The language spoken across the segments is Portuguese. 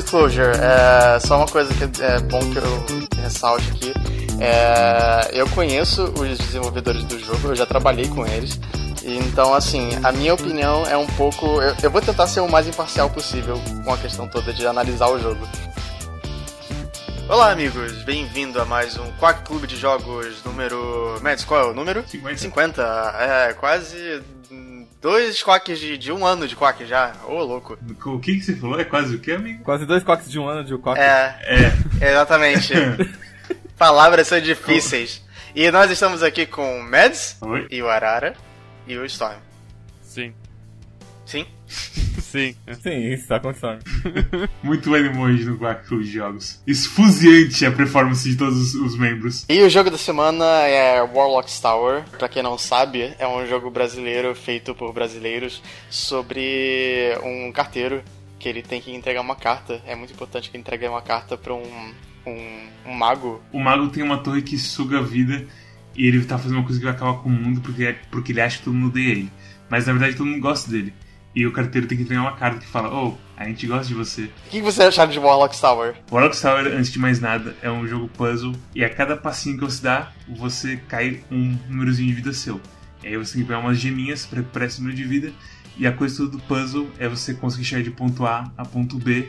disclosure, é, só uma coisa que é bom que eu ressalte aqui. É, eu conheço os desenvolvedores do jogo, eu já trabalhei com eles. Então, assim, a minha opinião é um pouco. Eu, eu vou tentar ser o mais imparcial possível com a questão toda de analisar o jogo. Olá, amigos, bem-vindo a mais um Quack Clube de Jogos número. Mads, qual é o número? 50. 50. É, quase dois quacks de, de um ano de quack já. Ô, louco. O que, que você falou? É quase o quê, amigo? Quase dois quacks de um ano de um quack. É, É. exatamente. Palavras são difíceis. E nós estamos aqui com o Mads Oi? e o Arara e o Storm. Sim. Sim? Sim. Sim, isso tá acontecendo. Muito emoji no Quack Club de Jogos. Esfuziante a performance de todos os, os membros. E o jogo da semana é Warlock's Tower. Pra quem não sabe, é um jogo brasileiro feito por brasileiros sobre um carteiro que ele tem que entregar uma carta. É muito importante que ele entregue uma carta pra um, um, um mago. O mago tem uma torre que suga a vida e ele tá fazendo uma coisa que vai acabar com o mundo porque, porque ele acha que todo mundo odeia ele. Mas na verdade todo mundo gosta dele. E o carteiro tem que entregar uma carta que fala: Oh, a gente gosta de você. O que você acharam de Warlock's Tower? Warlock's Tower, antes de mais nada, é um jogo puzzle e a cada passinho que você dá, você cai um númerozinho de vida seu. E aí você tem que pegar umas geminhas pra recuperar esse número de vida. E a coisa toda do puzzle é você conseguir chegar de ponto A a ponto B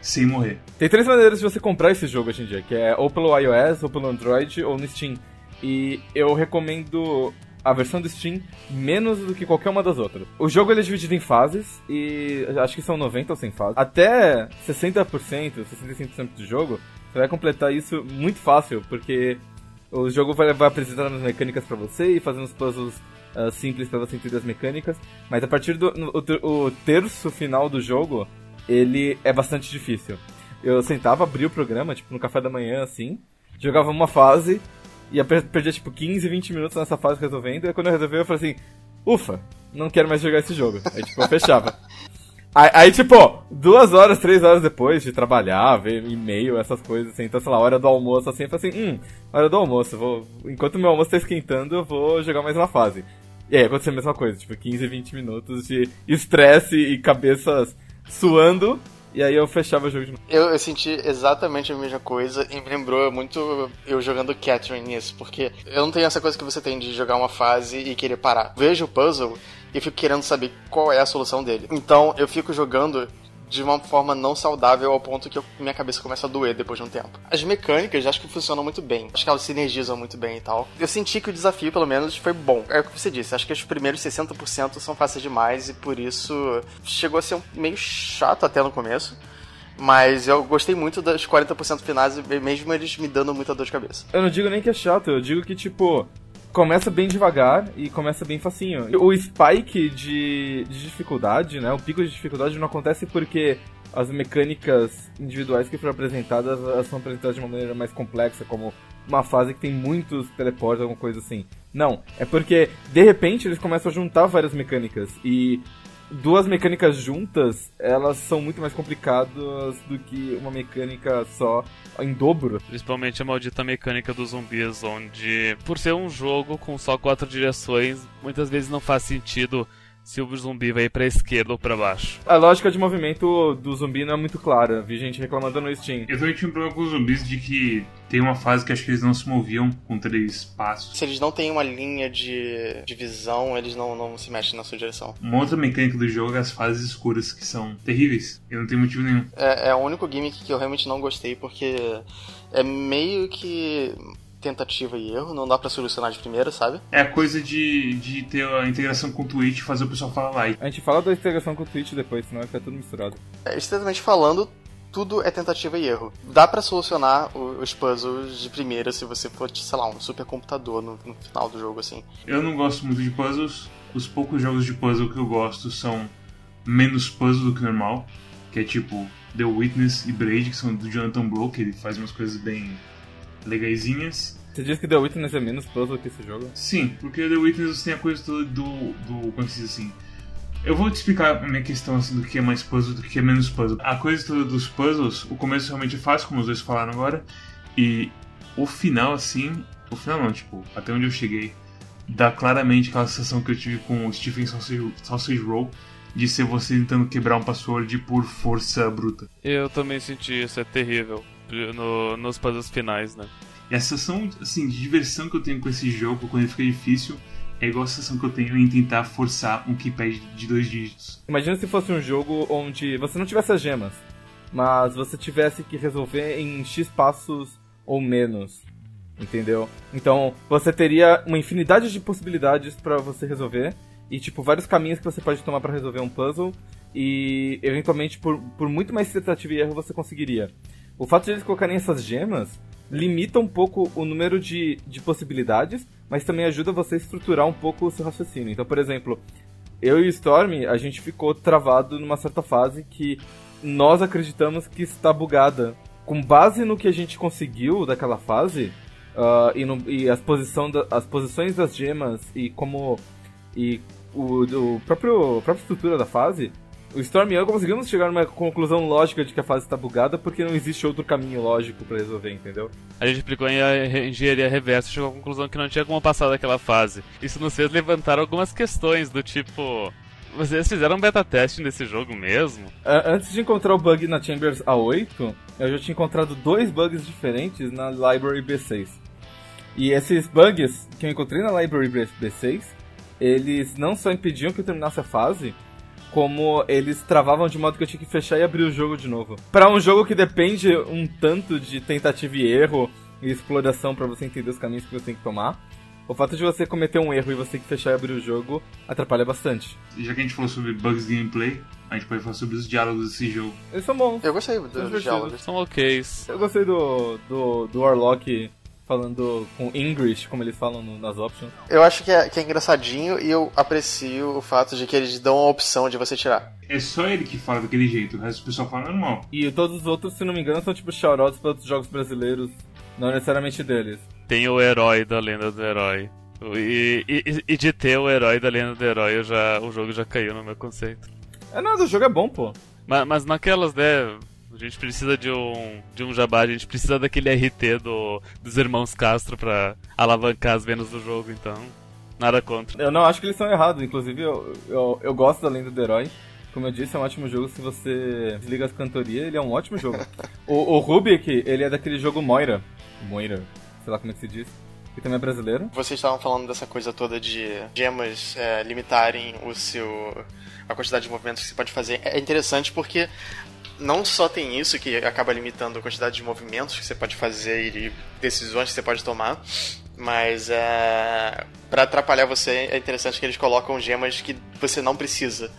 sem morrer. Tem três maneiras de você comprar esse jogo hoje em dia, que é ou pelo iOS, ou pelo Android, ou no Steam. E eu recomendo a versão do Steam menos do que qualquer uma das outras. O jogo ele é dividido em fases, e acho que são 90 ou 100 fases. Até 60%, 65% do jogo, você vai completar isso muito fácil, porque o jogo vai, vai apresentando as mecânicas pra você e fazendo os puzzles ah, simples pra você entender as mecânicas. Mas a partir do o, o terço final do jogo, ele é bastante difícil. Eu sentava, abria o programa, tipo, no café da manhã, assim, jogava uma fase, e per- perdia, tipo, 15, 20 minutos nessa fase resolvendo, e quando eu resolvi, eu falei assim, ufa, não quero mais jogar esse jogo. Aí, tipo, eu fechava. Aí, aí, tipo, duas horas, três horas depois de trabalhar, ver e-mail, essas coisas, assim, então, sei lá, hora do almoço, assim, eu falei assim, hum, hora do almoço, vou, enquanto meu almoço tá esquentando, eu vou jogar mais uma fase. E aí aconteceu a mesma coisa, tipo, 15, 20 minutos de estresse e cabeças suando, e aí eu fechava o jogo de novo. Eu, eu senti exatamente a mesma coisa e me lembrou muito eu jogando Catherine nisso, porque eu não tenho essa coisa que você tem de jogar uma fase e querer parar. Vejo o puzzle e fico querendo saber qual é a solução dele. Então eu fico jogando de uma forma não saudável ao ponto que eu- minha cabeça começa a doer depois de um tempo. As mecânicas acho que funcionam muito bem. Acho que elas sinergizam muito bem e tal. Eu senti que o desafio, pelo menos, foi bom. É o que você disse. Acho que os primeiros 60% são fáceis demais e por isso chegou a ser um- meio chato até no começo. Mas eu gostei muito dos 40% finais, mesmo eles me dando muita dor de cabeça. Eu não digo nem que é chato, eu digo que, tipo, começa bem devagar e começa bem facinho. O spike de, de dificuldade, né, o pico de dificuldade não acontece porque as mecânicas individuais que foram apresentadas, elas são apresentadas de uma maneira mais complexa, como uma fase que tem muitos teleportes, alguma coisa assim. Não, é porque, de repente, eles começam a juntar várias mecânicas e duas mecânicas juntas, elas são muito mais complicadas do que uma mecânica só em dobro. Principalmente a maldita mecânica dos zumbis, onde, por ser um jogo com só quatro direções, muitas vezes não faz sentido se o zumbi vai pra esquerda ou pra baixo. A lógica de movimento do zumbi não é muito clara. Vi gente reclamando no Steam. Eu também tinha um problema com os zumbis de que tem uma fase que acho que eles não se moviam com três passos. Se eles não têm uma linha de, de visão, eles não, não se mexem na sua direção. Uma outra mecânica do jogo é as fases escuras, que são terríveis. Eu não tenho motivo nenhum. É, é o único gimmick que eu realmente não gostei, porque é meio que tentativa e erro, não dá pra solucionar de primeira, sabe? É a coisa de, de ter a integração com o Twitch e fazer o pessoal falar like. A gente fala da integração com o Twitch depois, senão vai ficar tudo misturado. É, estritamente falando, tudo é tentativa e erro. Dá pra solucionar os puzzles de primeira se você for, sei lá, um supercomputador no, no final do jogo, assim. Eu não gosto muito de puzzles. Os poucos jogos de puzzle que eu gosto são menos puzzle do que normal. Que é tipo The Witness e Braid, que são do Jonathan Blow, que ele faz umas coisas bem legaisinhas. Você diz que The Witness é menos puzzle que esse jogo? Sim, porque The Witness você tem a coisa toda do. do como se diz assim? Eu vou te explicar a minha questão assim, do que é mais puzzle do que é menos puzzle. A coisa toda dos puzzles, o começo realmente é fácil, como os dois falaram agora, e o final, assim. O final não, tipo, até onde eu cheguei, dá claramente aquela sensação que eu tive com o Stephen Sausage, Sausage Roll, de ser você tentando quebrar um password por força bruta. Eu também senti isso, é terrível. No, nos puzzles finais, né? E a sensação assim, de diversão que eu tenho com esse jogo quando ele fica difícil é igual a sensação que eu tenho em tentar forçar um keypad de dois dígitos. Imagina se fosse um jogo onde você não tivesse as gemas, mas você tivesse que resolver em X passos ou menos. Entendeu? Então você teria uma infinidade de possibilidades para você resolver e tipo vários caminhos que você pode tomar para resolver um puzzle e eventualmente por, por muito mais tentativa e erro você conseguiria. O fato de eles colocarem essas gemas limita um pouco o número de, de possibilidades, mas também ajuda você a estruturar um pouco o seu raciocínio. Então, por exemplo, eu e Storm, a gente ficou travado numa certa fase que nós acreditamos que está bugada. Com base no que a gente conseguiu daquela fase, uh, e, no, e as, posição da, as posições das gemas e como. e o, o próprio, a própria estrutura da fase, o Storm e eu conseguimos chegar numa conclusão lógica de que a fase está bugada porque não existe outro caminho lógico para resolver, entendeu? A gente aplicou em engenharia reversa e chegou à conclusão que não tinha como passar daquela fase. Isso nos fez levantar algumas questões do tipo. Vocês fizeram um beta teste nesse jogo mesmo? Antes de encontrar o bug na Chambers A8, eu já tinha encontrado dois bugs diferentes na Library B6. E esses bugs que eu encontrei na Library B6, eles não só impediam que eu terminasse a fase, como eles travavam de modo que eu tinha que fechar e abrir o jogo de novo. Para um jogo que depende um tanto de tentativa e erro e exploração para você entender os caminhos que você tem que tomar, o fato de você cometer um erro e você ter que fechar e abrir o jogo atrapalha bastante. Já que a gente falou sobre bugs de gameplay, a gente pode falar sobre os diálogos desse jogo. Eles são bons. Eu gostei dos diálogos. São ok. Eu gostei do, do, do Warlock falando com English, como eles falam no, nas options. Eu acho que é, que é engraçadinho e eu aprecio o fato de que eles dão a opção de você tirar. É só ele que fala daquele jeito, o resto do pessoal fala normal. E todos os outros, se não me engano, são tipo shoutouts para outros jogos brasileiros, não necessariamente deles. Tem o herói da lenda do herói. E, e, e de ter o herói da lenda do herói, já, o jogo já caiu no meu conceito. É nada, o jogo é bom, pô. Mas, mas naquelas, né, a gente precisa de um, de um jabá, a gente precisa daquele RT do, dos irmãos Castro pra alavancar as vendas do jogo, então. Nada contra. Eu não acho que eles estão errados, inclusive eu, eu, eu gosto da Lenda do Herói. Como eu disse, é um ótimo jogo se você desliga as cantorias, ele é um ótimo jogo. o, o Rubik, ele é daquele jogo Moira. Moira, sei lá como é que se diz. Que também é brasileiro. Vocês estavam falando dessa coisa toda de gemas é, limitarem o seu a quantidade de movimentos que você pode fazer. É interessante porque não só tem isso que acaba limitando a quantidade de movimentos que você pode fazer e decisões que você pode tomar, mas é, para atrapalhar você é interessante que eles colocam gemas que você não precisa.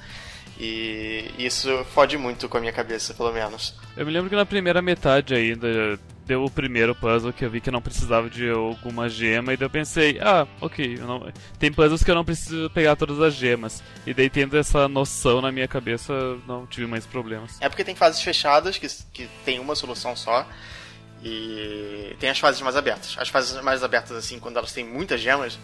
E isso fode muito com a minha cabeça, pelo menos. Eu me lembro que na primeira metade ainda deu o primeiro puzzle que eu vi que eu não precisava de alguma gema, e daí eu pensei, ah, ok, não... tem puzzles que eu não preciso pegar todas as gemas. E daí tendo essa noção na minha cabeça, não tive mais problemas. É porque tem fases fechadas que, que tem uma solução só. E tem as fases mais abertas. As fases mais abertas, assim, quando elas têm muitas gemas,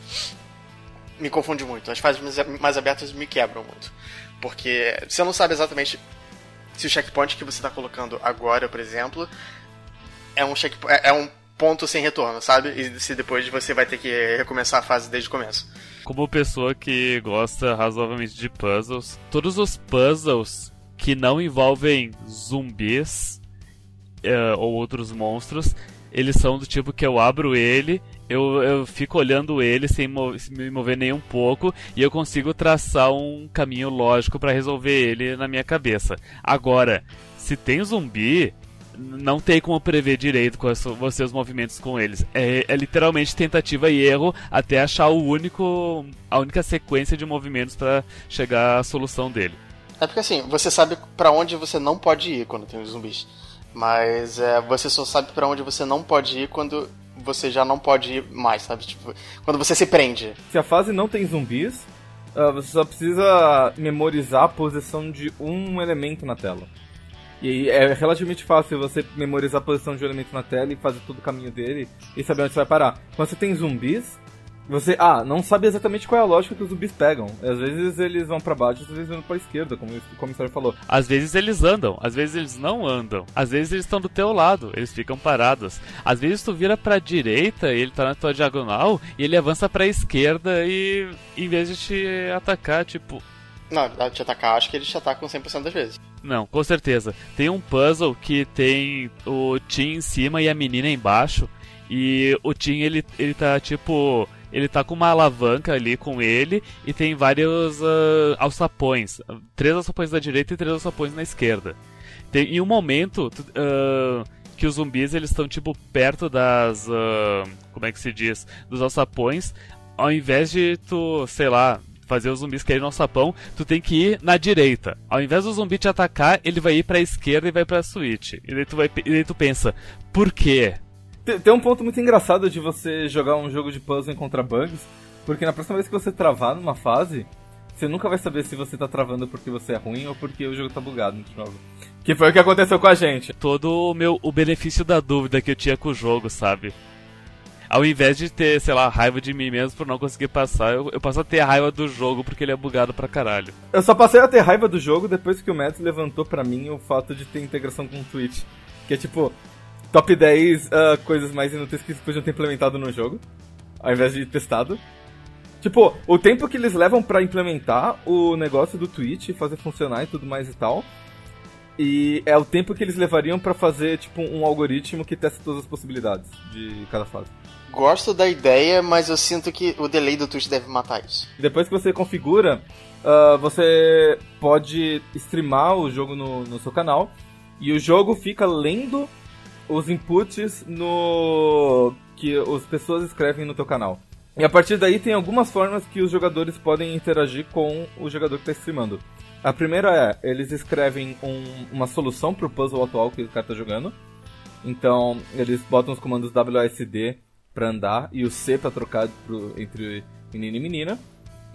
me confunde muito. As fases mais abertas me quebram muito. Porque você não sabe exatamente se o checkpoint que você está colocando agora, por exemplo, é um check, é, é um ponto sem retorno, sabe? E se depois você vai ter que recomeçar a fase desde o começo. Como pessoa que gosta razoavelmente de puzzles, todos os puzzles que não envolvem zumbis é, ou outros monstros, eles são do tipo que eu abro ele, eu, eu fico olhando ele sem me mover nem um pouco e eu consigo traçar um caminho lógico para resolver ele na minha cabeça. Agora, se tem zumbi, não tem como prever direito quais são os seus movimentos com eles. É, é, literalmente tentativa e erro até achar o único, a única sequência de movimentos para chegar à solução dele. É porque assim, você sabe para onde você não pode ir quando tem os zumbis. Mas é, você só sabe para onde você não pode ir quando você já não pode ir mais, sabe? Tipo, quando você se prende. Se a fase não tem zumbis, uh, você só precisa memorizar a posição de um elemento na tela. E é relativamente fácil você memorizar a posição de um elemento na tela e fazer todo o caminho dele e saber onde você vai parar. Quando você tem zumbis, você, ah, não sabe exatamente qual é a lógica que os zumbis pegam. Às vezes eles vão para baixo, às vezes vão para esquerda, como o comissário falou. Às vezes eles andam, às vezes eles não andam. Às vezes eles estão do teu lado, eles ficam parados. Às vezes tu vira para direita, e ele tá na tua diagonal e ele avança para esquerda e em vez de te atacar, tipo, Não, te atacar, acho que eles te atacam 100% das vezes. Não, com certeza. Tem um puzzle que tem o Tim em cima e a menina embaixo. E o Tim, ele, ele tá tipo. Ele tá com uma alavanca ali com ele e tem vários uh, alçapões. Três alçapões da direita e três alçapões na esquerda. Tem, em um momento uh, que os zumbis eles estão tipo perto das. Uh, como é que se diz? Dos alçapões. Ao invés de tu, sei lá, fazer os zumbis caírem no alçapão, tu tem que ir na direita. Ao invés do zumbi te atacar, ele vai ir pra esquerda e vai pra suíte. E daí tu, vai, e daí tu pensa, por quê? Tem, tem um ponto muito engraçado de você jogar um jogo de puzzle encontrar bugs, porque na próxima vez que você travar numa fase, você nunca vai saber se você tá travando porque você é ruim ou porque o jogo tá bugado de novo. Que foi o que aconteceu com a gente. Todo o meu o benefício da dúvida que eu tinha com o jogo, sabe? Ao invés de ter, sei lá, raiva de mim mesmo por não conseguir passar, eu, eu passo a ter raiva do jogo porque ele é bugado pra caralho. Eu só passei a ter raiva do jogo depois que o Matt levantou pra mim o fato de ter integração com o Twitch. Que é tipo, top 10 uh, ah, coisas mais inúteis que podiam ter implementado no jogo, ao invés de testado. Tipo, o tempo que eles levam para implementar o negócio do Twitch, fazer funcionar e tudo mais e tal. E é o tempo que eles levariam para fazer, tipo, um algoritmo que testa todas as possibilidades de cada fase. Gosto da ideia, mas eu sinto que o delay do Twitch deve matar isso. Depois que você configura, uh, você pode streamar o jogo no, no seu canal e o jogo fica lendo os inputs no que as pessoas escrevem no teu canal. E a partir daí tem algumas formas que os jogadores podem interagir com o jogador que está streamando. A primeira é, eles escrevem um, uma solução para o puzzle atual que o cara está jogando. Então, eles botam os comandos WASD para andar e o C para trocar pro, entre menino e menina.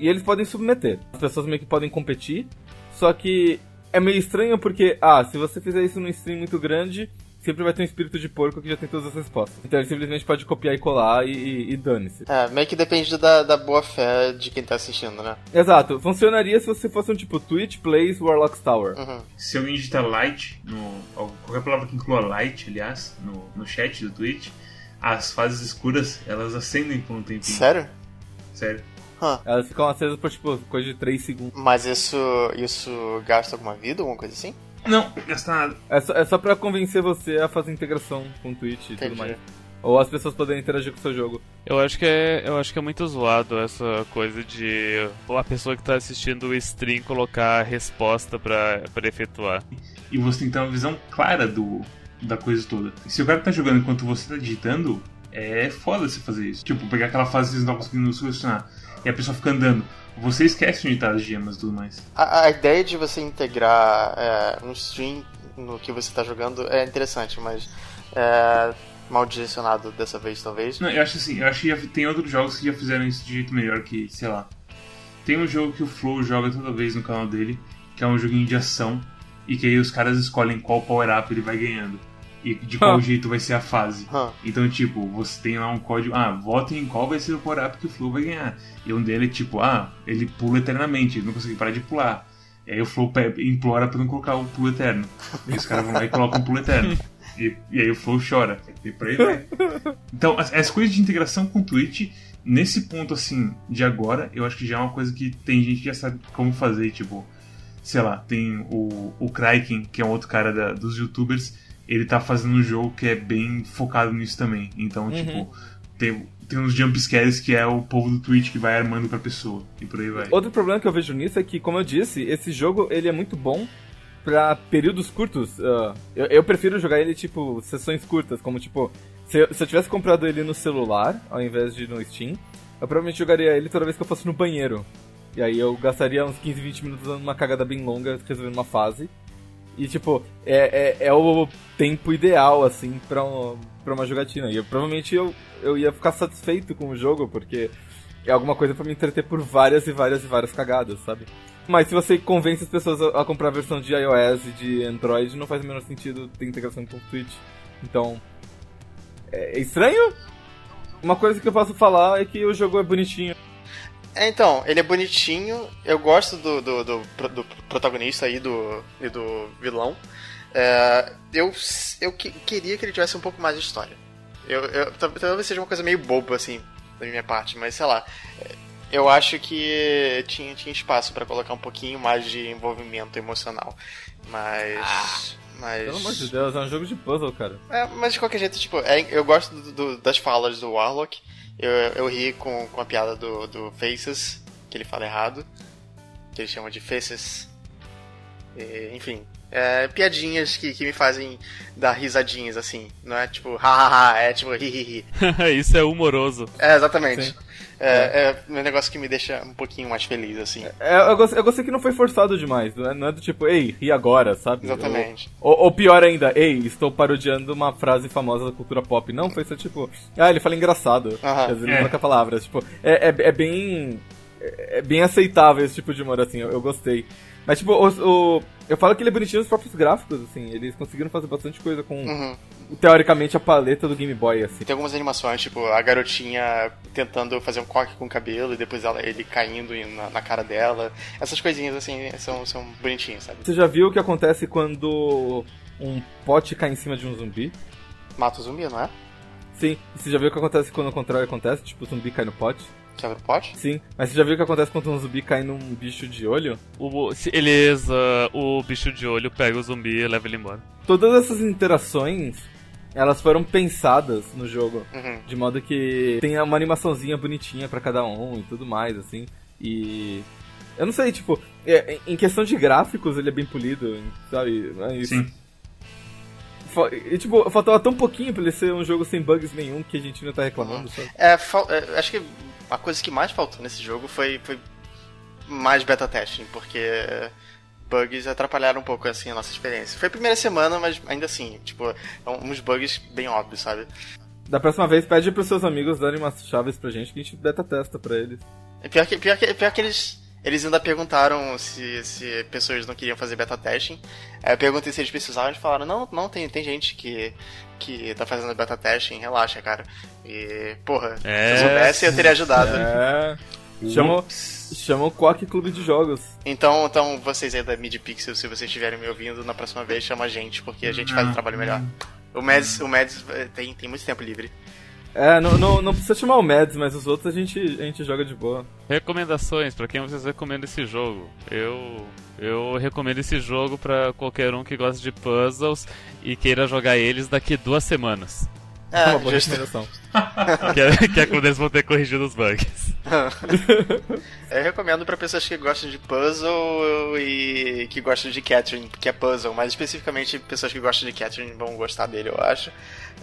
E eles podem submeter. As pessoas meio que podem competir. Só que é meio estranho porque, ah, se você fizer isso num stream muito grande, sempre vai ter um espírito de porco que já tem todas as respostas. Então ele simplesmente pode copiar e colar e, e, e dane-se. É, meio que depende da, da boa fé de quem tá assistindo, né? Exato. Funcionaria se você fosse um tipo Twitch Plays Warlock's Tower. Uhum. Se alguém digitar light, no, qualquer palavra que inclua light, aliás, no, no chat do Twitch, as fases escuras, elas acendem por um tempinho. Sério? Sério. Huh. Elas ficam acesas por, tipo, coisa de 3 segundos. Mas isso, isso gasta alguma vida, alguma coisa assim? Não, gasta nada. É só, é só pra convencer você a fazer integração com o Twitch e tudo mais. Ou as pessoas poderem interagir com o seu jogo. Eu acho que é, eu acho que é muito zoado essa coisa de a pessoa que tá assistindo o stream colocar a resposta para efetuar. E você tem que ter uma visão clara do, da coisa toda. Se o cara tá jogando enquanto você tá digitando, é foda você fazer isso. Tipo, pegar aquela fase que você não tá conseguindo solucionar e a pessoa fica andando. Você esquece de digitar as gemas e tudo mais. A, a ideia de você integrar é, um stream no que você tá jogando é interessante, mas é, mal direcionado dessa vez, talvez. Não, eu acho assim, eu acho que já, tem outros jogos que já fizeram isso de jeito melhor que, sei lá. Tem um jogo que o Flow joga toda vez no canal dele, que é um joguinho de ação, e que aí os caras escolhem qual power-up ele vai ganhando e de qual jeito vai ser a fase. Então, tipo, você tem lá um código, ah, votem em qual vai ser o power-up que o Flow vai ganhar. E um dele é tipo, ah, ele pula eternamente, ele não consegue parar de pular. E aí o Flow implora pra não colocar o pulo eterno. E os caras vão lá e colocam o pulo eterno. E, e aí o Flow chora. E por aí vai. Então, as, as coisas de integração com o Twitch, nesse ponto assim, de agora, eu acho que já é uma coisa que tem gente que já sabe como fazer, tipo, sei lá, tem o, o Kraken, que é um outro cara da, dos youtubers, ele tá fazendo um jogo que é bem focado nisso também. Então, uhum. tipo, tem, tem uns jumpscares que é o povo do Twitch que vai armando pra pessoa. E por aí vai. Outro problema que eu vejo nisso é que, como eu disse, esse jogo ele é muito bom para períodos curtos. Uh, eu, eu, prefiro jogar ele, tipo, sessões curtas, como, tipo, se eu, se eu tivesse comprado ele no celular, ao invés de no Steam, eu provavelmente jogaria ele toda vez que eu fosse no banheiro. E aí eu gastaria uns 15, 20 minutos dando uma cagada bem longa, resolvendo uma fase. E, tipo, é, é, é o tempo ideal, assim, pra, um, pra uma jogatina. E eu, provavelmente eu, eu ia ficar satisfeito com o jogo, porque é alguma coisa para me entreter por várias e várias e várias cagadas, sabe? Mas se você convence as pessoas a, a, comprar a versão de iOS e de Android, não faz o menor sentido ter integração com o Twitch. Então. É, é estranho? Uma coisa que eu posso falar é que o jogo é bonitinho. É, então, ele é bonitinho. Eu gosto do, do, do, do protagonista aí do, e do vilão. É, eu eu que, queria que ele tivesse um pouco mais de história. Eu, eu, talvez seja uma coisa meio boba, assim, da minha parte, mas sei lá. Eu acho que tinha, tinha espaço pra colocar um pouquinho mais de envolvimento emocional. Mas. mas... Pelo amor de Deus, é um jogo de puzzle, cara. É, mas de qualquer jeito, tipo, é- eu gosto do- do- das falas do Warlock. Eu, eu ri com, com a piada do, do Faces, que ele fala errado. Que ele chama de Faces. E, enfim, é, piadinhas que, que me fazem dar risadinhas, assim. Não é tipo, hahaha, é tipo, hihihi. Isso é humoroso. É, exatamente. Sim. É, é um negócio que me deixa um pouquinho mais feliz, assim. É, eu, gostei, eu gostei que não foi forçado demais, não é, não é do tipo, ei, ri agora, sabe? Exatamente. Ou, ou pior ainda, ei, estou parodiando uma frase famosa da cultura pop. Não, foi só tipo, ah, ele fala engraçado. Quer dizer, ele É. troca palavras. Tipo, é, é, é bem. É é bem aceitável esse tipo de humor, assim, eu, eu gostei. Mas, tipo, o, o- eu falo que ele é bonitinho nos próprios gráficos, assim, eles conseguiram fazer bastante coisa com, Uhum. teoricamente, a paleta do Game Boy, assim. Tem algumas animações, tipo, a garotinha tentando fazer um coque com o cabelo e depois ela, ele caindo na, na cara dela. Essas coisinhas, assim, são, são bonitinhas, sabe? Você já viu o que acontece quando um pote cai em cima de um zumbi? Mata o zumbi, não é? Sim. Você já viu o que acontece quando o contrário acontece? Tipo, o zumbi cai no pote? Quebra o pote? Sim. Mas você já viu o que acontece quando um zumbi cai num bicho de olho? O, se eles, ah, o bicho de olho pega o zumbi e leva ele embora. Todas essas interações, elas foram pensadas no jogo. Uhum. De modo que tem uma animaçãozinha bonitinha pra cada um e tudo mais, assim. E. Eu não sei, tipo, é, em questão de gráficos ele é bem polido, sabe? Mas- Sim. Fa- E, tipo, faltava tão pouquinho pra ele ser um jogo sem bugs nenhum que a gente não tá reclamando, sabe? É, é, acho que a coisa que mais faltou nesse jogo foi, foi mais beta testing, porque bugs atrapalharam um pouco, assim, a nossa experiência. Foi a primeira semana, mas ainda assim, tipo, é uns bugs bem óbvios, sabe? Da próxima vez, pede pros seus amigos darem umas chaves pra gente que a gente beta testa pra eles. É Pior que, pior que, pior que eles, eles ainda perguntaram se, se pessoas não queriam fazer beta testing. Aí eu perguntei se eles precisavam, eles falaram, não, não, tem, tem gente que, que tá fazendo beta testing, relaxa, cara. E, porra, É. se eu soubesse eu teria ajudado. É. Chama, chama o Quack Clube de Jogos. Então, então, vocês aí da Mid Pixel, se vocês estiverem me ouvindo, na próxima vez chama a gente, porque a gente faz um trabalho melhor. O Mads, o Mads eh, tem, tem muito tempo livre. É, não, não, não precisa chamar o Mads, mas os outros a gente, a gente joga de boa. Recomendações, pra quem vocês recomendam esse jogo? Eu eu recomendo esse jogo pra qualquer um que gosta de puzzles e queira jogar eles daqui duas semanas. É uma boa recomendação. que, é, que é quando eles vão ter corrigido os bugs. Eu recomendo pra pessoas que gostam de puzzle e que gostam de Catherine, que é puzzle, mas especificamente pessoas que gostam de Catherine vão gostar dele, eu acho.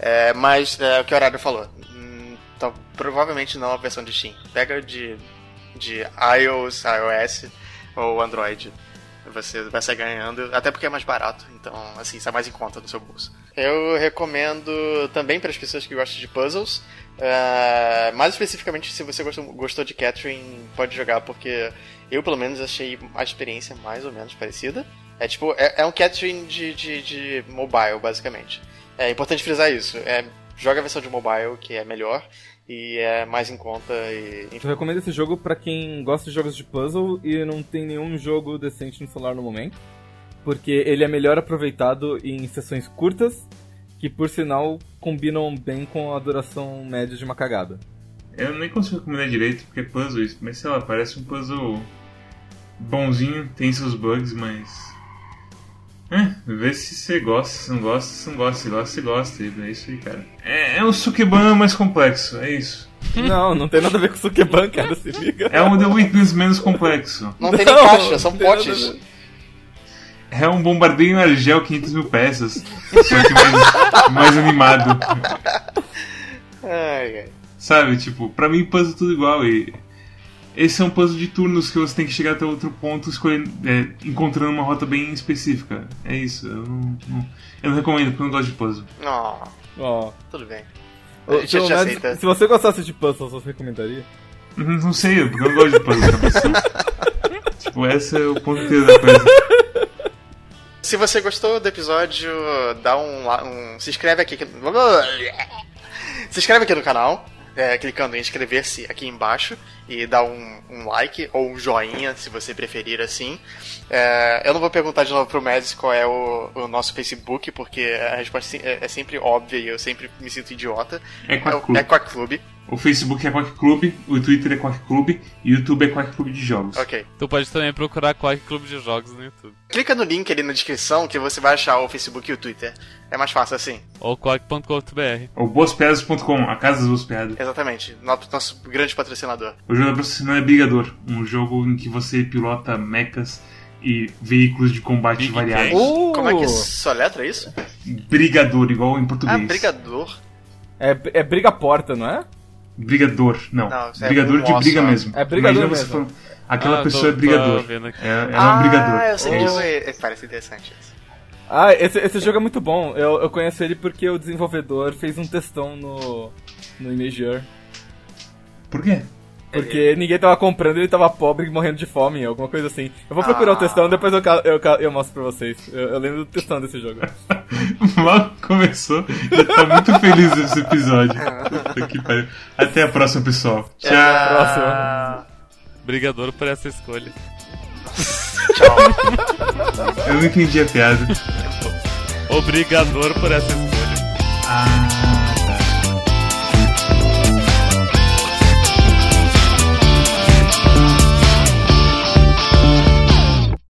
É, mas é o que o Horário falou. Então, provavelmente não a versão de Steam. Pega de, de iOS, iOS ou Android. Você vai sair ganhando, até porque é mais barato, então assim, sai mais em conta no seu bolso. Eu recomendo também para as pessoas que gostam de puzzles, é, mais especificamente se você gostou, gostou de Catherine, pode jogar, porque eu pelo menos achei a experiência mais ou menos parecida. É tipo, é, é um Catherine de, de, de mobile, basicamente. É importante frisar isso. É, joga a versão de mobile, que é melhor, e é mais em conta e. enfim. Eu recomendo esse jogo pra quem gosta de jogos de puzzle e não tem nenhum jogo decente no celular no momento. Porque ele é melhor aproveitado em sessões curtas, que por sinal combinam bem com a duração média de uma cagada. Eu nem consigo recomendar direito porque é puzzle mas sei lá, parece um puzzle bonzinho, tem seus bugs, mas. É, vê se você gosta, se não gosta, se não gosta, se gosta, se gosta, é isso aí, cara. É, é um Sukeban mais complexo, é isso. Não, não tem nada a ver com Sukeban, cara, se liga. É um The Witness menos complexo. Não tem nem caixa, são potes. É um bombardeio em argel 500 mil peças, só que mais, mais animado. Ai, ai. Sabe, tipo, pra mim puzzle tudo igual e esse é um puzzle de turnos que você tem que chegar até outro ponto escolhendo, é, encontrando uma rota bem específica. É isso, eu não, não- eu não recomendo porque eu não gosto de puzzle. Não, Ó, tudo bem. já menos, aceita. se você gostasse de puzzles, você recomendaria? Não, não sei, porque eu não gosto de puzzle, cabeção. tipo, esse é o ponto inteiro da coisa. Se você gostou do episódio, dá um, um se inscreve aqui. Se inscreve aqui no canal, é, clicando em inscrever-se aqui embaixo e dá um, um like ou um joinha, se você preferir assim. É, eu não vou perguntar de novo pro Mads qual é o, o nosso Facebook, porque a resposta é, é sempre óbvia e eu sempre me sinto idiota. É É, Quack o- Club. é Quack Club. O Facebook é Quack Club, o Twitter é Quack Club e o YouTube é Quack Club de Jogos. Ok. Tu pode também procurar Quack Clube de Jogos no YouTube. Clica no link ali na descrição que você vai achar o Facebook e o Twitter. É mais fácil assim. Ou quack.com.br. Ou boaspiadas.com, a casa das boas piadas. Exatamente. Nosso, nosso grande patrocinador. O jogo da patrocinador é Brigador, um jogo em que você pilota mechas e veículos de combate Big variados. Uh! Como é que soletra isso? Brigador, igual em Ah, português. brigador. É, é briga porta, não é? Brigador, não. Não, é brigador um de osso, briga mesmo. É brigador Imagina você mesmo. falando, aquela Ah, pessoa tô- é brigador. tô vendo aqui. É, ela é ah, um brigador. eu sei É que isso. jogo é. Parece interessante isso. Ah, esse, esse jogo é muito bom. Eu, eu conheço ele porque o desenvolvedor fez um testão no, no Imagear. Por quê? Porque ninguém tava comprando e ele tava pobre e morrendo de fome, alguma coisa assim. Eu vou procurar o Ah. testão depois eu, eu, eu mostro pra vocês. Eu, eu lembro do testão desse jogo. Mal começou e tá muito feliz nesse episódio. Puta que pariu. Até a próxima, pessoal. Tchau. Ah, Brigador por essa escolha. tchau. Eu não entendi a piada. Obrigador por essa escolha.